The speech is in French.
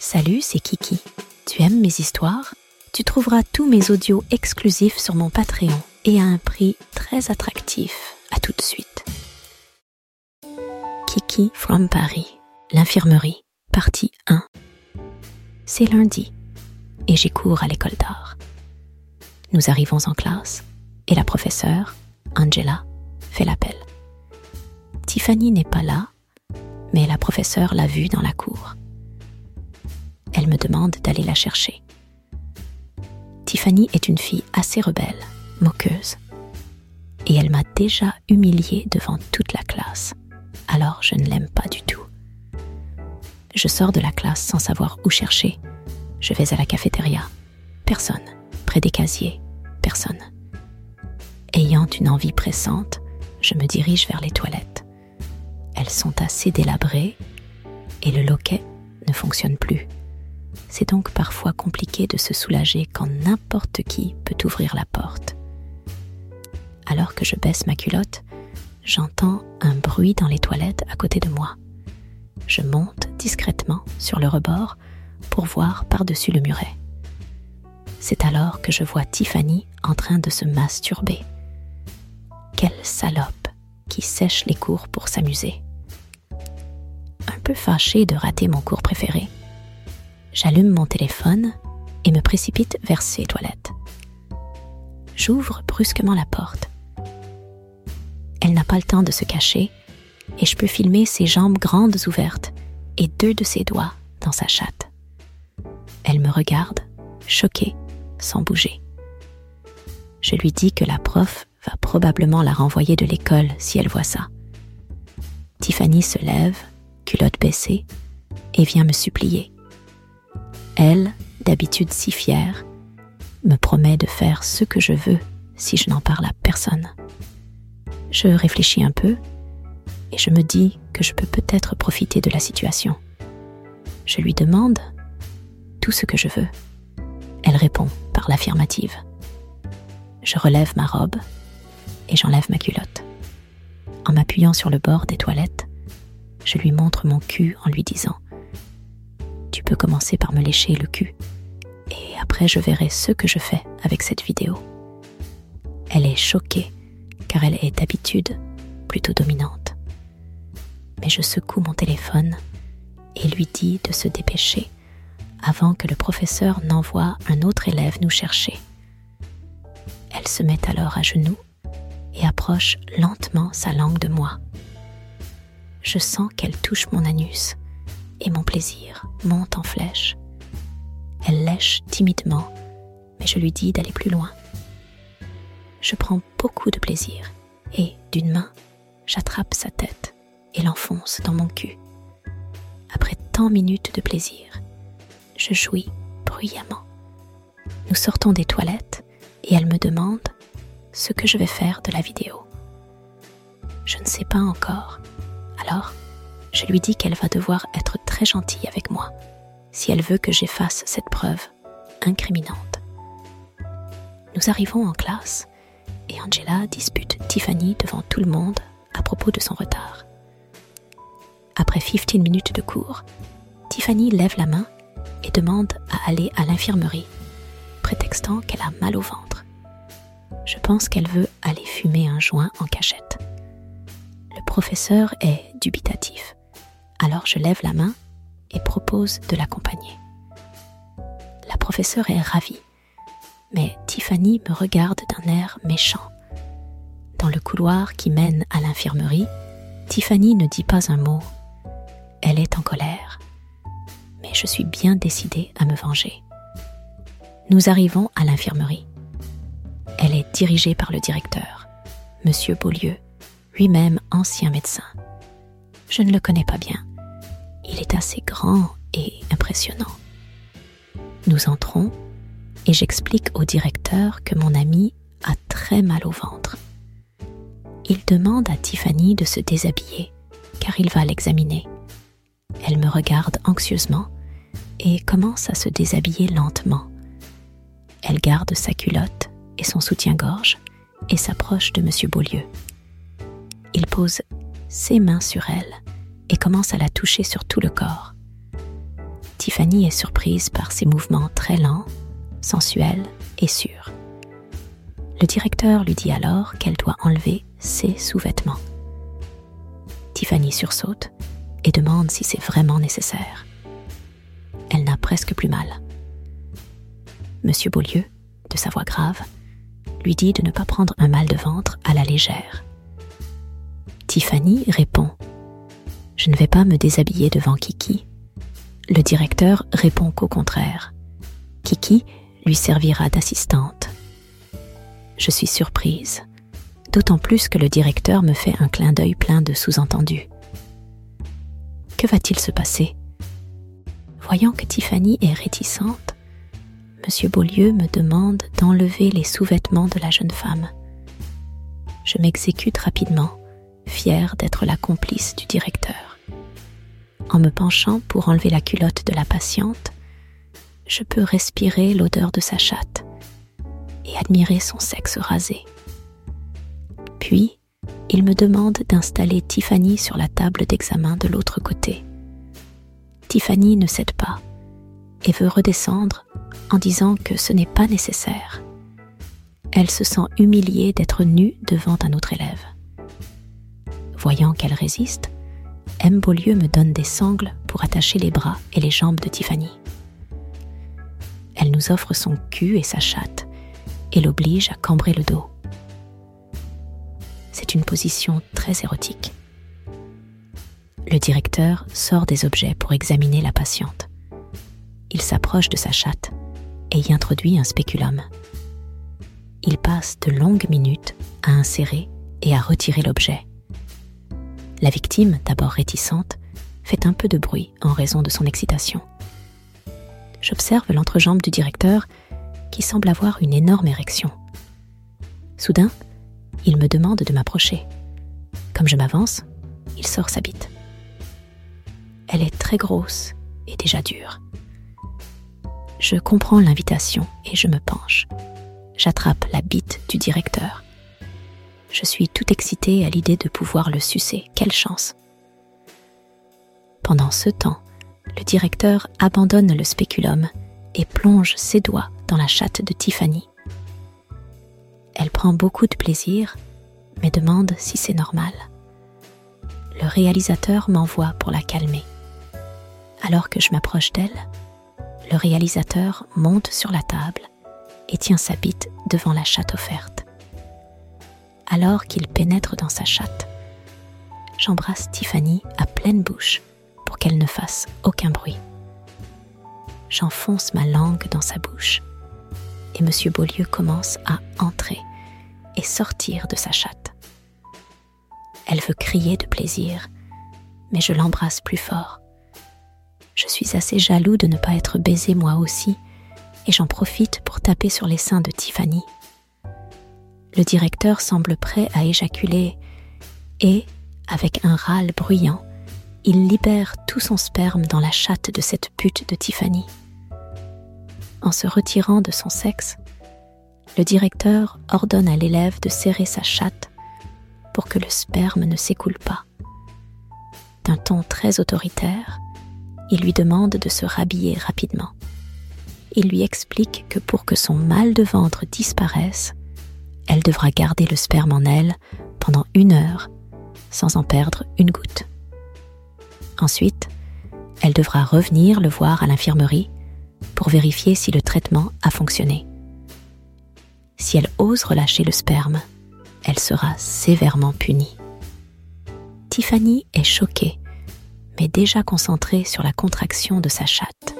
Salut, c'est Kiki. Tu aimes mes histoires? Tu trouveras tous mes audios exclusifs sur mon Patreon et à un prix très attractif. À tout de suite. Kiki from Paris, l'infirmerie, partie 1. C'est lundi et j'ai cours à l'école d'art. Nous arrivons en classe et la professeure, Angela, fait l'appel. Tiffany n'est pas là, mais la professeure l'a vue dans la cour. Elle me demande d'aller la chercher. Tiffany est une fille assez rebelle, moqueuse, et elle m'a déjà humiliée devant toute la classe, alors je ne l'aime pas du tout. Je sors de la classe sans savoir où chercher. Je vais à la cafétéria. Personne. Près des casiers. Personne. Ayant une envie pressante, je me dirige vers les toilettes. Elles sont assez délabrées et le loquet ne fonctionne plus. C'est donc parfois compliqué de se soulager quand n'importe qui peut ouvrir la porte. Alors que je baisse ma culotte, j'entends un bruit dans les toilettes à côté de moi. Je monte discrètement sur le rebord pour voir par-dessus le muret. C'est alors que je vois Tiffany en train de se masturber. Quelle salope qui sèche les cours pour s'amuser. Un peu fâché de rater mon cours préféré, J'allume mon téléphone et me précipite vers ses toilettes. J'ouvre brusquement la porte. Elle n'a pas le temps de se cacher et je peux filmer ses jambes grandes ouvertes et deux de ses doigts dans sa chatte. Elle me regarde, choquée, sans bouger. Je lui dis que la prof va probablement la renvoyer de l'école si elle voit ça. Tiffany se lève, culotte baissée, et vient me supplier elle, d'habitude si fière, me promet de faire ce que je veux si je n'en parle à personne. Je réfléchis un peu et je me dis que je peux peut-être profiter de la situation. Je lui demande tout ce que je veux. Elle répond par l'affirmative. Je relève ma robe et j'enlève ma culotte. En m'appuyant sur le bord des toilettes, je lui montre mon cul en lui disant peux commencer par me lécher le cul. Et après, je verrai ce que je fais avec cette vidéo. Elle est choquée, car elle est d'habitude plutôt dominante. Mais je secoue mon téléphone et lui dis de se dépêcher avant que le professeur n'envoie un autre élève nous chercher. Elle se met alors à genoux et approche lentement sa langue de moi. Je sens qu'elle touche mon anus et mon plaisir monte en flèche. Elle lèche timidement, mais je lui dis d'aller plus loin. Je prends beaucoup de plaisir et, d'une main, j'attrape sa tête et l'enfonce dans mon cul. Après tant minutes de plaisir, je jouis bruyamment. Nous sortons des toilettes et elle me demande ce que je vais faire de la vidéo. Je ne sais pas encore. Alors, je lui dis qu'elle va devoir être très gentille avec moi si elle veut que j'efface cette preuve incriminante. Nous arrivons en classe et Angela dispute Tiffany devant tout le monde à propos de son retard. Après 15 minutes de cours, Tiffany lève la main et demande à aller à l'infirmerie, prétextant qu'elle a mal au ventre. Je pense qu'elle veut aller fumer un joint en cachette. Le professeur est dubitatif. Alors je lève la main et propose de l'accompagner. La professeure est ravie, mais Tiffany me regarde d'un air méchant. Dans le couloir qui mène à l'infirmerie, Tiffany ne dit pas un mot. Elle est en colère. Mais je suis bien décidée à me venger. Nous arrivons à l'infirmerie. Elle est dirigée par le directeur, Monsieur Beaulieu, lui-même ancien médecin. Je ne le connais pas bien, il est assez grand et impressionnant. Nous entrons et j'explique au directeur que mon ami a très mal au ventre. Il demande à Tiffany de se déshabiller car il va l'examiner. Elle me regarde anxieusement et commence à se déshabiller lentement. Elle garde sa culotte et son soutien-gorge et s'approche de M. Beaulieu. Il pose ses mains sur elle et commence à la toucher sur tout le corps. Tiffany est surprise par ses mouvements très lents, sensuels et sûrs. Le directeur lui dit alors qu'elle doit enlever ses sous-vêtements. Tiffany sursaute et demande si c'est vraiment nécessaire. Elle n'a presque plus mal. Monsieur Beaulieu, de sa voix grave, lui dit de ne pas prendre un mal de ventre à la légère. Tiffany répond Je ne vais pas me déshabiller devant Kiki. Le directeur répond qu'au contraire. Kiki lui servira d'assistante. Je suis surprise, d'autant plus que le directeur me fait un clin d'œil plein de sous-entendus. Que va-t-il se passer? Voyant que Tiffany est réticente, M. Beaulieu me demande d'enlever les sous-vêtements de la jeune femme. Je m'exécute rapidement, fière d'être la complice du directeur. En me penchant pour enlever la culotte de la patiente, je peux respirer l'odeur de sa chatte et admirer son sexe rasé. Puis, il me demande d'installer Tiffany sur la table d'examen de l'autre côté. Tiffany ne cède pas et veut redescendre en disant que ce n'est pas nécessaire. Elle se sent humiliée d'être nue devant un autre élève. Voyant qu'elle résiste, M. Beaulieu me donne des sangles pour attacher les bras et les jambes de Tiffany. Elle nous offre son cul et sa chatte et l'oblige à cambrer le dos. C'est une position très érotique. Le directeur sort des objets pour examiner la patiente. Il s'approche de sa chatte et y introduit un spéculum. Il passe de longues minutes à insérer et à retirer l'objet. La victime, d'abord réticente, fait un peu de bruit en raison de son excitation. J'observe l'entrejambe du directeur qui semble avoir une énorme érection. Soudain, il me demande de m'approcher. Comme je m'avance, il sort sa bite. Elle est très grosse et déjà dure. Je comprends l'invitation et je me penche. J'attrape la bite du directeur. Je suis tout excitée à l'idée de pouvoir le sucer. Quelle chance. Pendant ce temps, le directeur abandonne le spéculum et plonge ses doigts dans la chatte de Tiffany. Elle prend beaucoup de plaisir, mais demande si c'est normal. Le réalisateur m'envoie pour la calmer. Alors que je m'approche d'elle, le réalisateur monte sur la table et tient sa bite devant la chatte offerte. Alors qu'il pénètre dans sa chatte, j'embrasse Tiffany à pleine bouche pour qu'elle ne fasse aucun bruit. J'enfonce ma langue dans sa bouche et M. Beaulieu commence à entrer et sortir de sa chatte. Elle veut crier de plaisir, mais je l'embrasse plus fort. Je suis assez jaloux de ne pas être baisé moi aussi, et j'en profite pour taper sur les seins de Tiffany. Le directeur semble prêt à éjaculer, et, avec un râle bruyant, il libère tout son sperme dans la chatte de cette pute de Tiffany. En se retirant de son sexe, le directeur ordonne à l'élève de serrer sa chatte pour que le sperme ne s'écoule pas. D'un ton très autoritaire, il lui demande de se rhabiller rapidement. Il lui explique que pour que son mal de ventre disparaisse, elle devra garder le sperme en elle pendant une heure sans en perdre une goutte. Ensuite, elle devra revenir le voir à l'infirmerie pour vérifier si le traitement a fonctionné. Si elle ose relâcher le sperme, elle sera sévèrement punie. Tiffany est choquée, mais déjà concentrée sur la contraction de sa chatte.